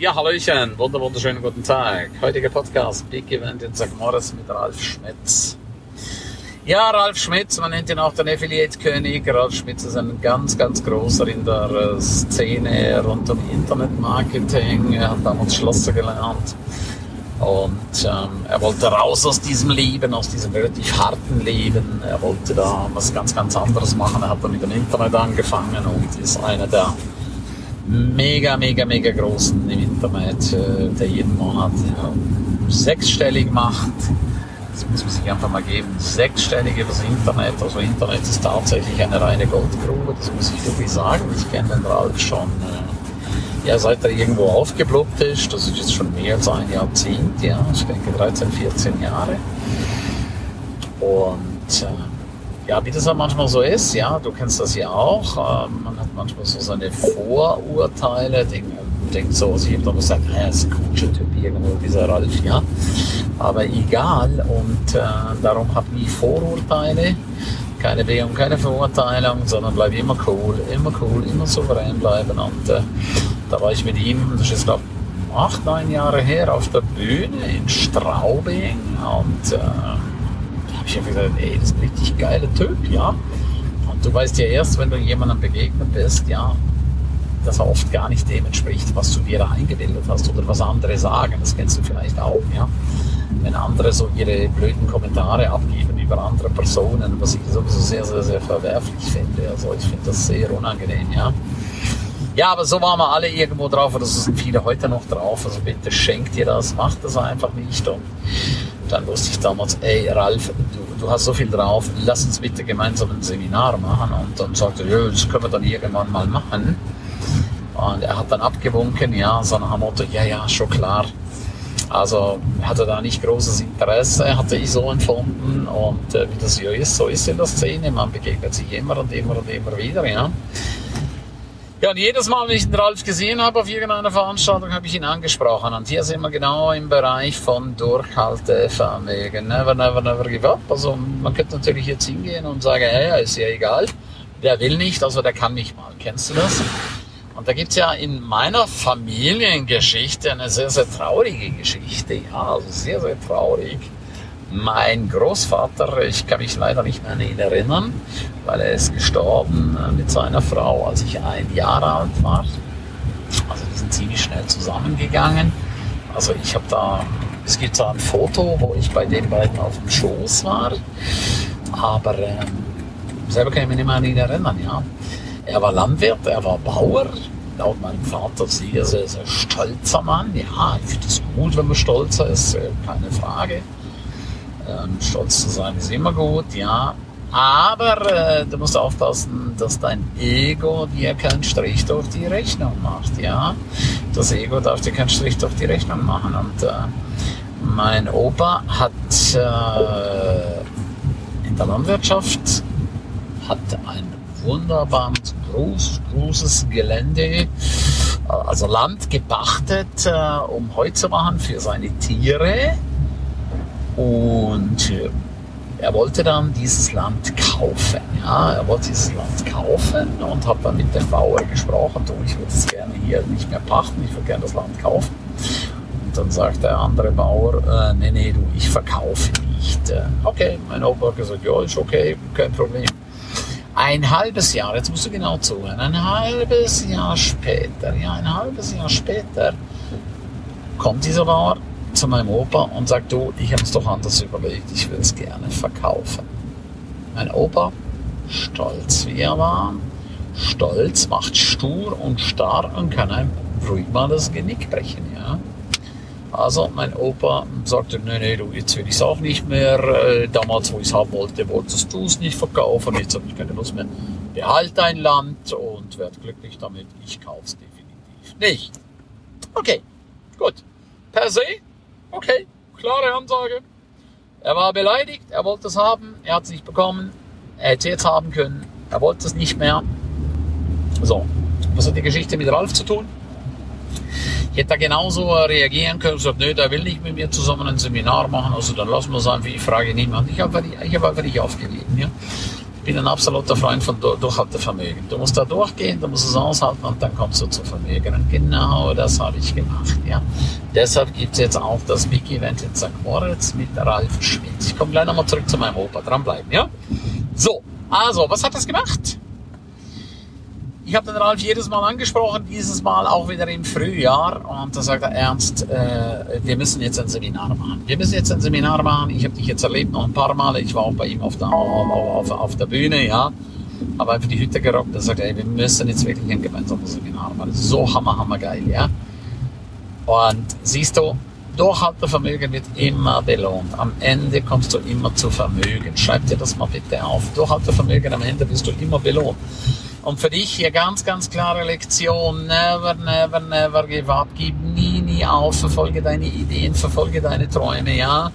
Ja, Hallöchen, wunder wunderschönen guten Tag. Heutiger Podcast, Big Event in St. Moritz mit Ralf Schmitz. Ja, Ralf Schmitz, man nennt ihn auch den Affiliate-König. Ralf Schmitz ist ein ganz, ganz großer in der äh, Szene rund um Internet-Marketing. Er hat damals Schlosser gelernt. Und ähm, er wollte raus aus diesem Leben, aus diesem relativ harten Leben. Er wollte da was ganz, ganz anderes machen. Er hat dann mit dem Internet angefangen und ist einer der mega, mega, mega großen im Internet, äh, der jeden Monat sechsstellig macht. Das muss man sich einfach mal geben. Sechsstellig übers Internet. Also Internet ist tatsächlich eine reine Goldgrube, das muss ich wirklich sagen. Ich kenne den Ralf schon, äh, ja, seit er irgendwo aufgeploppt ist. Das ist jetzt schon mehr als ein Jahrzehnt, ja. Ich denke 13, 14 Jahre. Und äh, ja, wie das manchmal so ist, ja, du kennst das ja auch. Ähm, man hat manchmal so seine Vorurteile, denkt, denkt so, also ich habe doch gesagt, naja, ist ein cooler Typ irgendwo, dieser Ralf, ja. Aber egal, und äh, darum habe ich Vorurteile, keine Begehung, keine Verurteilung, sondern bleib immer cool, immer cool, immer souverän bleiben. Und äh, da war ich mit ihm, das ist glaube acht, neun Jahre her, auf der Bühne in Straubing und äh, ich habe gesagt, ey, das ist ein richtig geiler Typ, ja. Und du weißt ja erst, wenn du jemandem begegnet bist, ja, dass er oft gar nicht dem entspricht, was du dir da eingebildet hast oder was andere sagen. Das kennst du vielleicht auch, ja. Wenn andere so ihre blöden Kommentare abgeben über andere Personen, was ich sowieso sehr, sehr, sehr verwerflich finde. Also ich finde das sehr unangenehm, ja. Ja, aber so waren wir alle irgendwo drauf, oder so sind viele heute noch drauf. Also bitte schenkt dir das, macht das einfach nicht. Und dann wusste ich damals, ey Ralf, du, du hast so viel drauf, lass uns bitte gemeinsam ein Seminar machen. Und dann sagte er, ja, das können wir dann irgendwann mal machen. Und er hat dann abgewunken, ja, so nach dem Motto, ja, ja, schon klar. Also hatte da nicht großes Interesse, hatte ich so empfunden. Und äh, wie das so ist, so ist in der Szene, man begegnet sich immer und immer und immer wieder, ja. Ja, und jedes Mal, wenn ich den Ralf gesehen habe auf irgendeiner Veranstaltung, habe ich ihn angesprochen. Und hier sind wir genau im Bereich von Durchhaltevermögen. Never, never, never give up. Also man könnte natürlich jetzt hingehen und sagen, hey, ist ja egal. Der will nicht, also der kann nicht mal. Kennst du das? Und da gibt's ja in meiner Familiengeschichte eine sehr, sehr traurige Geschichte. Ja, also sehr, sehr traurig. Mein Großvater, ich kann mich leider nicht mehr an ihn erinnern, weil er ist gestorben äh, mit seiner Frau, als ich ein Jahr alt war. Also die sind ziemlich schnell zusammengegangen. Also ich habe da, es gibt da ein Foto, wo ich bei den beiden auf dem Schoß war, aber ähm, selber kann ich mich nicht mehr an ihn erinnern. Ja. Er war Landwirt, er war Bauer, laut meinem Vater sehr, sehr, sehr stolzer Mann. Ja, ich finde es gut, wenn man stolzer ist, äh, keine Frage. Ähm, stolz zu sein ist immer gut, ja. Aber äh, du musst aufpassen, dass dein Ego dir keinen Strich durch die Rechnung macht, ja. Das Ego darf dir keinen Strich durch die Rechnung machen. Und äh, mein Opa hat äh, in der Landwirtschaft hat ein wunderbares, groß, großes Gelände, äh, also Land gepachtet, äh, um Heu zu machen für seine Tiere und äh, er wollte dann dieses Land kaufen. Ja, er wollte dieses Land kaufen und hat dann mit dem Bauer gesprochen, du, ich würde es gerne hier nicht mehr pachten, ich würde gerne das Land kaufen. Und dann sagt der andere Bauer, äh, nee, nee, du, ich verkaufe nicht. Okay, mein Opa hat gesagt, ja, ist okay, kein Problem. Ein halbes Jahr, jetzt musst du genau zuhören, ein halbes Jahr später, ja, ein halbes Jahr später kommt dieser Bauer zu meinem Opa und sagt, du, ich habe es doch anders überlegt, ich will es gerne verkaufen. Mein Opa, stolz wie er war, stolz, macht stur und starr und kann einem ruhig mal das Genick brechen, ja. Also mein Opa sagte, nee, nee, du, jetzt will ich es auch nicht mehr. Äh, damals, wo ich es haben wollte, wolltest du es nicht verkaufen. Jetzt habe ich keine Lust mehr. Behalt dein Land und werd glücklich damit. Ich kaufe es definitiv nicht. Okay, gut. Per se Okay, klare Ansage. Er war beleidigt, er wollte es haben, er hat es nicht bekommen, er hätte es jetzt haben können, er wollte es nicht mehr. So, was hat die Geschichte mit Ralf zu tun? Ich hätte da genauso reagieren können gesagt, nö, der will nicht mit mir zusammen ein Seminar machen, also dann lassen wir es einfach, ich frage niemand. Ich habe einfach, hab einfach nicht aufgegeben. Ja? Bin ein absoluter Freund von Durchhaltevermögen. Du musst da durchgehen, du musst es aushalten und dann kommst du zu Vermögen. Und genau das habe ich gemacht. Ja. Deshalb gibt es jetzt auch das Big Event in St. Moritz mit Ralf Schmidt. Ich komme gleich nochmal zurück zu meinem Opa. Dranbleiben, ja? So, also, was hat das gemacht? Ich habe den Ralf jedes Mal angesprochen, dieses Mal auch wieder im Frühjahr. Und da sagt er ernst, äh, wir müssen jetzt ein Seminar machen. Wir müssen jetzt ein Seminar machen. Ich habe dich jetzt erlebt noch ein paar Mal. Ich war auch bei ihm auf der, auf, auf, auf der Bühne, ja. Habe einfach die Hütte gerockt. Er sagt, ey, wir müssen jetzt wirklich ein gemeinsames Seminar machen. So hammer, hammer geil, ja. Und siehst du, Durchhaltevermögen wird immer belohnt. Am Ende kommst du immer zu Vermögen. Schreib dir das mal bitte auf. Durchhaltevermögen am Ende wirst du immer belohnt. Und für dich hier ganz, ganz klare Lektion. Never, never, never give up. Gib nie, nie auf. Verfolge deine Ideen, verfolge deine Träume, ja.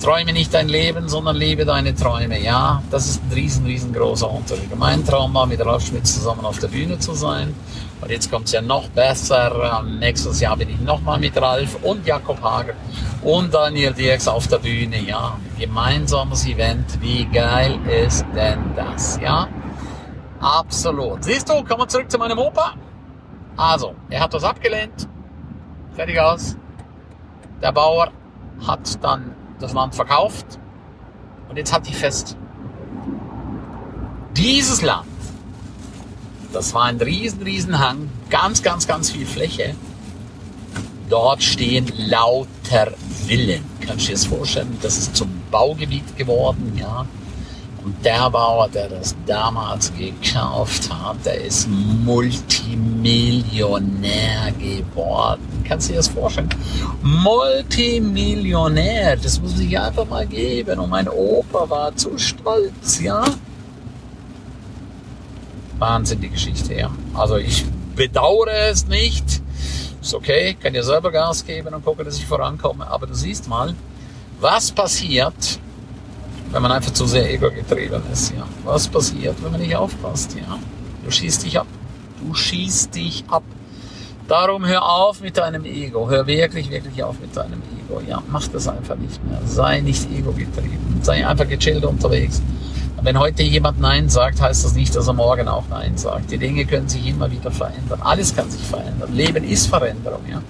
Träume nicht dein Leben, sondern lebe deine Träume, ja. Das ist ein riesen, riesengroßer Unterschied. Mein Traum war, mit Ralf Schmitz zusammen auf der Bühne zu sein. Und jetzt kommt es ja noch besser. Nächstes Jahr bin ich nochmal mit Ralf und Jakob Hager und Daniel Dirks auf der Bühne, ja. Gemeinsames Event. Wie geil ist denn das, ja? Absolut. Siehst du, kommen wir zurück zu meinem Opa. Also, er hat das abgelehnt. Fertig aus. Der Bauer hat dann das Land verkauft. Und jetzt halte ich fest. Dieses Land, das war ein riesen, riesen Hang, ganz, ganz, ganz viel Fläche. Dort stehen lauter Villen. Kannst du dir das vorstellen? Das ist zum Baugebiet geworden, ja. Und der Bauer, der das damals gekauft hat, der ist Multimillionär geworden. Kannst du dir das vorstellen? Multimillionär, das muss ich einfach mal geben. Und mein Opa war zu stolz, ja. Wahnsinn, die Geschichte, ja. Also ich bedauere es nicht. Ist okay, kann ja selber Gas geben und gucken, dass ich vorankomme. Aber du siehst mal, was passiert, wenn man einfach zu sehr ego-getrieben ist. Ja. Was passiert, wenn man nicht aufpasst? Ja. Du schießt dich ab. Du schießt dich ab. Darum hör auf mit deinem Ego. Hör wirklich, wirklich auf mit deinem Ego. Ja, mach das einfach nicht mehr. Sei nicht ego-getrieben. Sei einfach gechillt unterwegs. wenn heute jemand Nein sagt, heißt das nicht, dass er morgen auch Nein sagt. Die Dinge können sich immer wieder verändern. Alles kann sich verändern. Leben ist Veränderung, ja.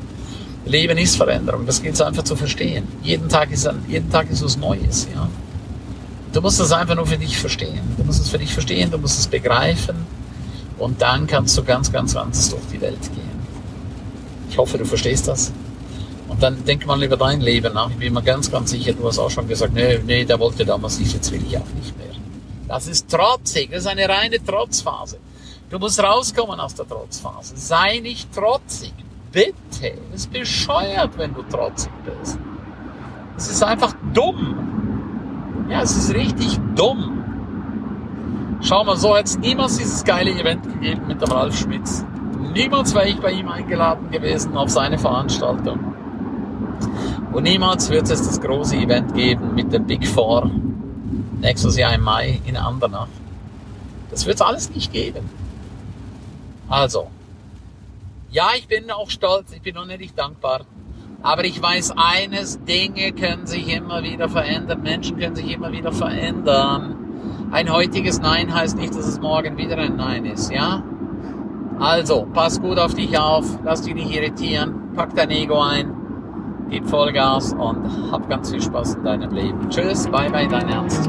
Leben ist Veränderung. Das gilt es einfach zu verstehen. Jeden Tag ist ein, jeden Tag ist was Neues, ja. Du musst es einfach nur für dich verstehen. Du musst es für dich verstehen, du musst es begreifen und dann kannst du ganz, ganz anders durch die Welt gehen. Ich hoffe, du verstehst das. Und dann denk mal über dein Leben nach. Ich bin mir ganz, ganz sicher, du hast auch schon gesagt, nee, nee, der wollte damals nicht, jetzt will ich auch nicht mehr. Das ist trotzig, das ist eine reine Trotzphase. Du musst rauskommen aus der Trotzphase. Sei nicht trotzig. Bitte. Es ist bescheuert, wenn du trotzig bist. Es ist einfach dumm. Ja, es ist richtig dumm. Schau mal, so hätte es niemals dieses geile Event gegeben mit dem Ralf Schmitz. Niemals wäre ich bei ihm eingeladen gewesen auf seine Veranstaltung. Und niemals wird es das große Event geben mit dem Big Four nächstes Jahr im Mai in Andernach. Das wird es alles nicht geben. Also, ja, ich bin auch stolz, ich bin unendlich dankbar aber ich weiß eines, Dinge können sich immer wieder verändern, Menschen können sich immer wieder verändern. Ein heutiges Nein heißt nicht, dass es morgen wieder ein Nein ist, ja? Also, pass gut auf dich auf, lass dich nicht irritieren, pack dein Ego ein, gib Vollgas und hab ganz viel Spaß in deinem Leben. Tschüss, bye bye, dein Ernst.